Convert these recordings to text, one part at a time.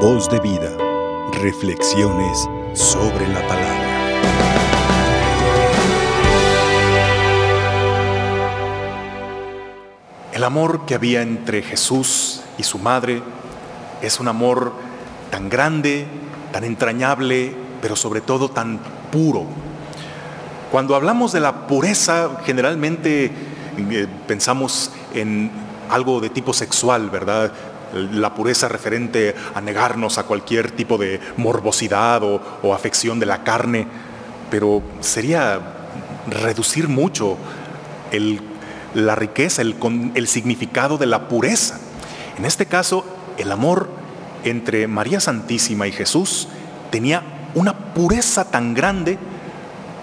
Voz de vida. Reflexiones sobre la palabra. El amor que había entre Jesús y su madre es un amor tan grande, tan entrañable, pero sobre todo tan puro. Cuando hablamos de la pureza, generalmente eh, pensamos en algo de tipo sexual, ¿verdad? La pureza referente a negarnos a cualquier tipo de morbosidad o, afección de la carne, pero sería reducir mucho la riqueza, el, significado de la pureza. En este caso, el amor entre María Santísima y Jesús tenía una pureza tan grande,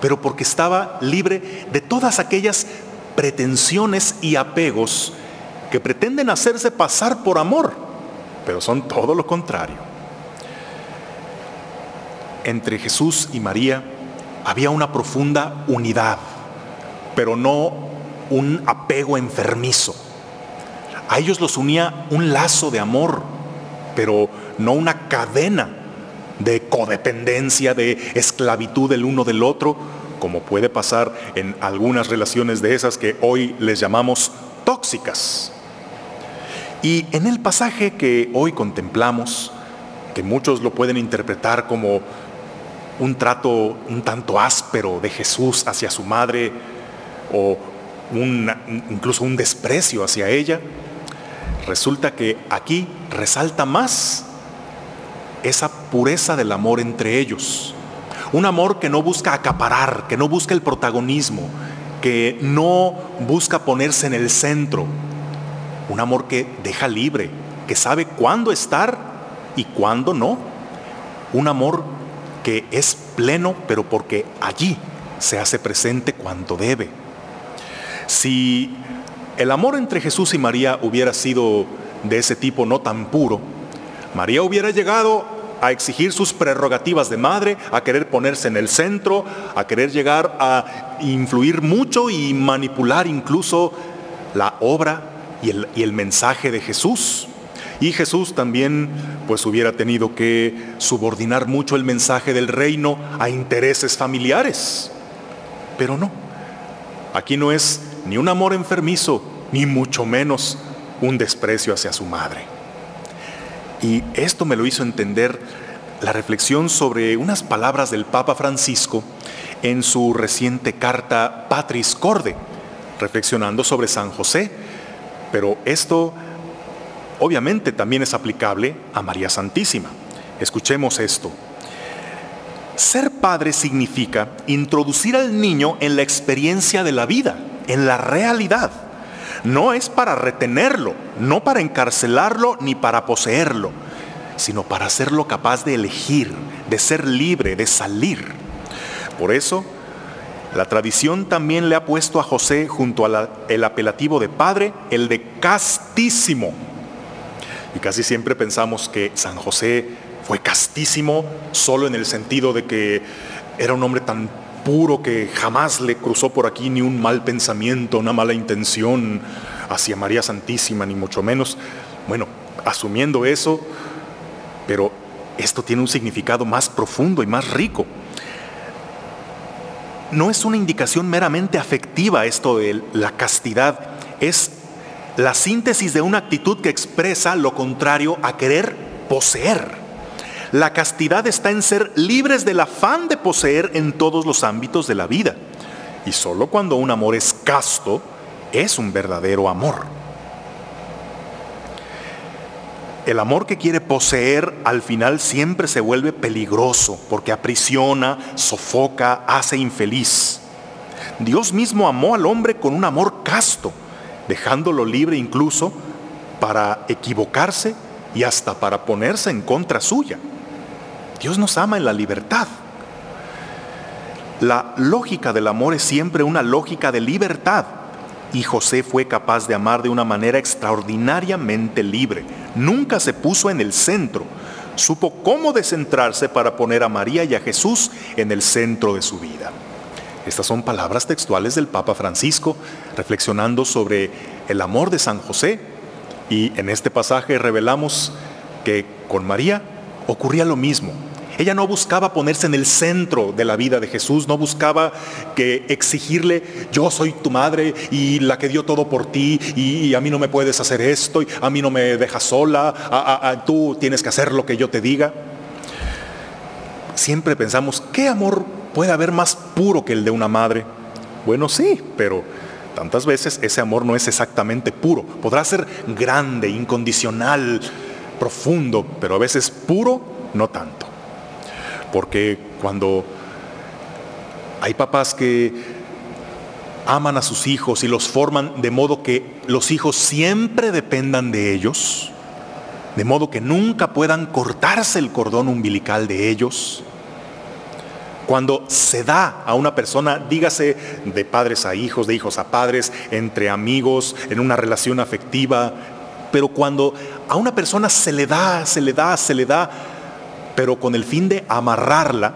pero porque estaba libre de todas aquellas pretensiones y apegos que pretenden hacerse pasar por amor, pero son todo lo contrario. Entre Jesús y María había una profunda unidad, pero no un apego enfermizo. A ellos los unía un lazo de amor, pero no una cadena de codependencia, de esclavitud del uno del otro, como puede pasar en algunas relaciones de esas que hoy les llamamos tóxicas. Y en el pasaje que hoy contemplamos, que muchos lo pueden interpretar como un trato un tanto áspero de Jesús hacia su madre o incluso un desprecio hacia ella, resulta que aquí resalta más esa pureza del amor entre ellos. Un amor que no busca acaparar, que no busca el protagonismo, que no busca ponerse en el centro, un amor que deja libre, que sabe cuándo estar y cuándo no. Un amor que es pleno, pero porque allí se hace presente cuando debe. Si el amor entre Jesús y María hubiera sido de ese tipo no tan puro, María hubiera llegado a exigir sus prerrogativas de madre, a querer ponerse en el centro, a querer llegar a influir mucho y manipular incluso la obra y el, mensaje de Jesús. Y Jesús también pues hubiera tenido que subordinar mucho el mensaje del reino a intereses familiares. Pero no, aquí no es ni un amor enfermizo, ni mucho menos un desprecio hacia su madre. Y esto me lo hizo entender la reflexión sobre unas palabras del Papa Francisco en su reciente carta Patris Corde, reflexionando sobre San José, pero esto obviamente también es aplicable a María Santísima. Escuchemos esto. Ser padre significa introducir al niño en la experiencia de la vida, en la realidad. No es para retenerlo, no para encarcelarlo ni para poseerlo, sino para hacerlo capaz de elegir, de ser libre, de salir. Por eso, la tradición también le ha puesto a José junto al apelativo de padre, el de castísimo. Y casi siempre pensamos que San José fue castísimo solo en el sentido de que era un hombre tan puro que jamás le cruzó por aquí ni un mal pensamiento, una mala intención hacia María Santísima, ni mucho menos. Bueno, asumiendo eso, pero esto tiene un significado más profundo y más rico no es una indicación meramente afectiva esto de la castidad, es la síntesis de una actitud que expresa lo contrario a querer poseer. La castidad está en ser libres del afán de poseer en todos los ámbitos de la vida. Y solo cuando un amor es casto, es un verdadero amor. El amor que quiere poseer al final siempre se vuelve peligroso porque aprisiona, sofoca, hace infeliz. Dios mismo amó al hombre con un amor casto, dejándolo libre incluso para equivocarse y hasta para ponerse en contra suya. Dios nos ama en la libertad. La lógica del amor es siempre una lógica de libertad y José fue capaz de amar de una manera extraordinariamente libre. Nunca se puso en el centro. Supo cómo descentrarse para poner a María y a Jesús en el centro de su vida. Estas son palabras textuales del Papa Francisco reflexionando sobre el amor de San José y en este pasaje revelamos que con María ocurría lo mismo. Ella no buscaba ponerse en el centro de la vida de Jesús, no buscaba que exigirle, yo soy tu madre y la que dio todo por ti y, a mí no me puedes hacer esto, y a mí no me dejas sola, tú tienes que hacer lo que yo te diga. Siempre pensamos, ¿qué amor puede haber más puro que el de una madre? Bueno, sí, pero tantas veces ese amor no es exactamente puro. Podrá ser grande, incondicional, profundo, pero a veces puro, no tanto. Porque cuando hay papás que aman a sus hijos y los forman de modo que los hijos siempre dependan de ellos, de modo que nunca puedan cortarse el cordón umbilical de ellos, cuando se da a una persona, dígase de padres a hijos, de hijos a padres, entre amigos, en una relación afectiva, pero cuando a una persona se le da, se le da, se le da, pero con el fin de amarrarla,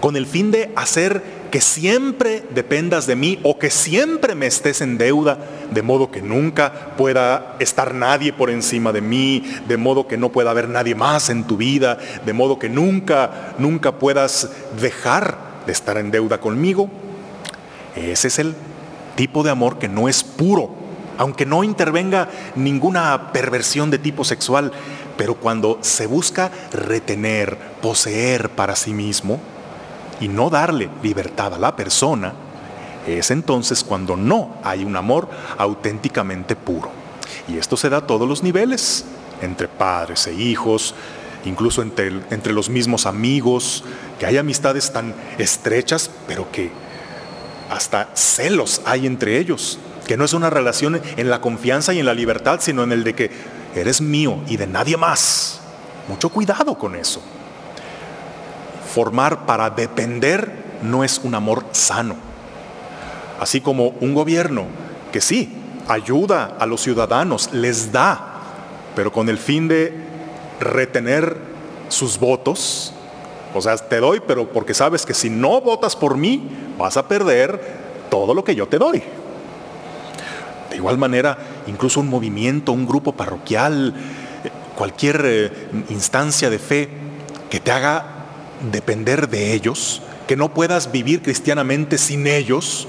con el fin de hacer que siempre dependas de mí o que siempre me estés en deuda, de modo que nunca pueda estar nadie por encima de mí, de modo que no pueda haber nadie más en tu vida, de modo que nunca, nunca puedas dejar de estar en deuda conmigo. Ese es el tipo de amor que no es puro, aunque no intervenga ninguna perversión de tipo sexual, pero cuando se busca retener, poseer para sí mismo y no darle libertad a la persona, es entonces cuando no hay un amor auténticamente puro. Y esto se da a todos los niveles, entre padres e hijos, incluso entre, entre los mismos amigos, que hay amistades tan estrechas, pero que hasta celos hay entre ellos, que no es una relación en la confianza y en la libertad, sino en el de que eres mío y de nadie más. Mucho cuidado con eso. Formar para depender no es un amor sano. Así como un gobierno que sí, ayuda a los ciudadanos, les da, pero con el fin de retener sus votos. O sea, te doy, pero porque sabes que si no votas por mí, vas a perder todo lo que yo te doy. De igual manera, incluso un movimiento, un grupo parroquial, cualquier eh, instancia de fe que te haga depender de ellos, que no puedas vivir cristianamente sin ellos,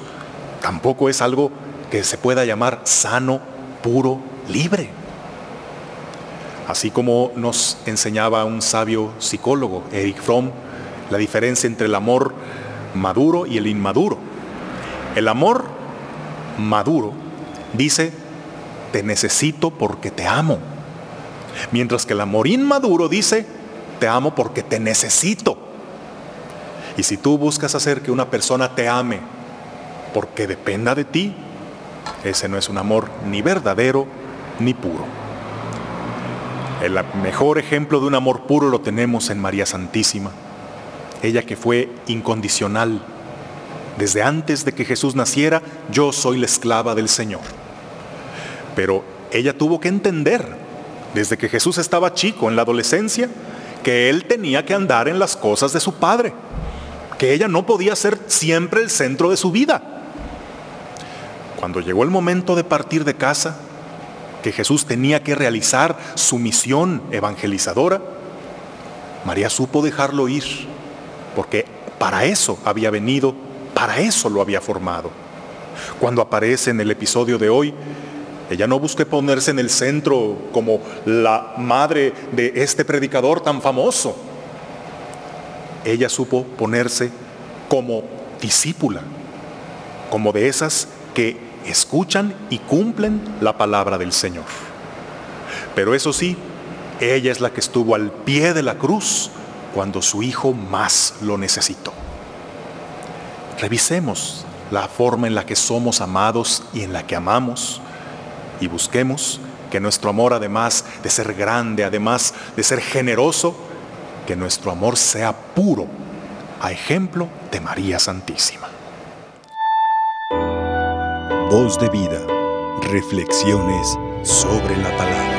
tampoco es algo que se pueda llamar sano, puro, libre. Así como nos enseñaba un sabio psicólogo, Eric Fromm, la diferencia entre el amor maduro y el inmaduro. El amor maduro dice, te necesito porque te amo. Mientras que el amor inmaduro dice, te amo porque te necesito. Y si tú buscas hacer que una persona te ame porque dependa de ti, ese no es un amor ni verdadero ni puro. El mejor ejemplo de un amor puro lo tenemos en María Santísima, ella que fue incondicional. Desde antes de que Jesús naciera, yo soy la esclava del Señor. Pero ella tuvo que entender, desde que Jesús estaba chico, en la adolescencia, que él tenía que andar en las cosas de su padre, que ella no podía ser siempre el centro de su vida. Cuando llegó el momento de partir de casa, que Jesús tenía que realizar su misión evangelizadora, María supo dejarlo ir, porque para eso había venido, para eso lo había formado. Cuando aparece en el episodio de hoy, ella no busque ponerse en el centro como la madre de este predicador tan famoso. Ella supo ponerse como discípula, como de esas que escuchan y cumplen la palabra del Señor. Pero eso sí, ella es la que estuvo al pie de la cruz cuando su hijo más lo necesitó. Revisemos la forma en la que somos amados y en la que amamos y busquemos que nuestro amor, además de ser grande, además de ser generoso, que nuestro amor sea puro, a ejemplo de María Santísima. Voz de vida, reflexiones sobre la palabra.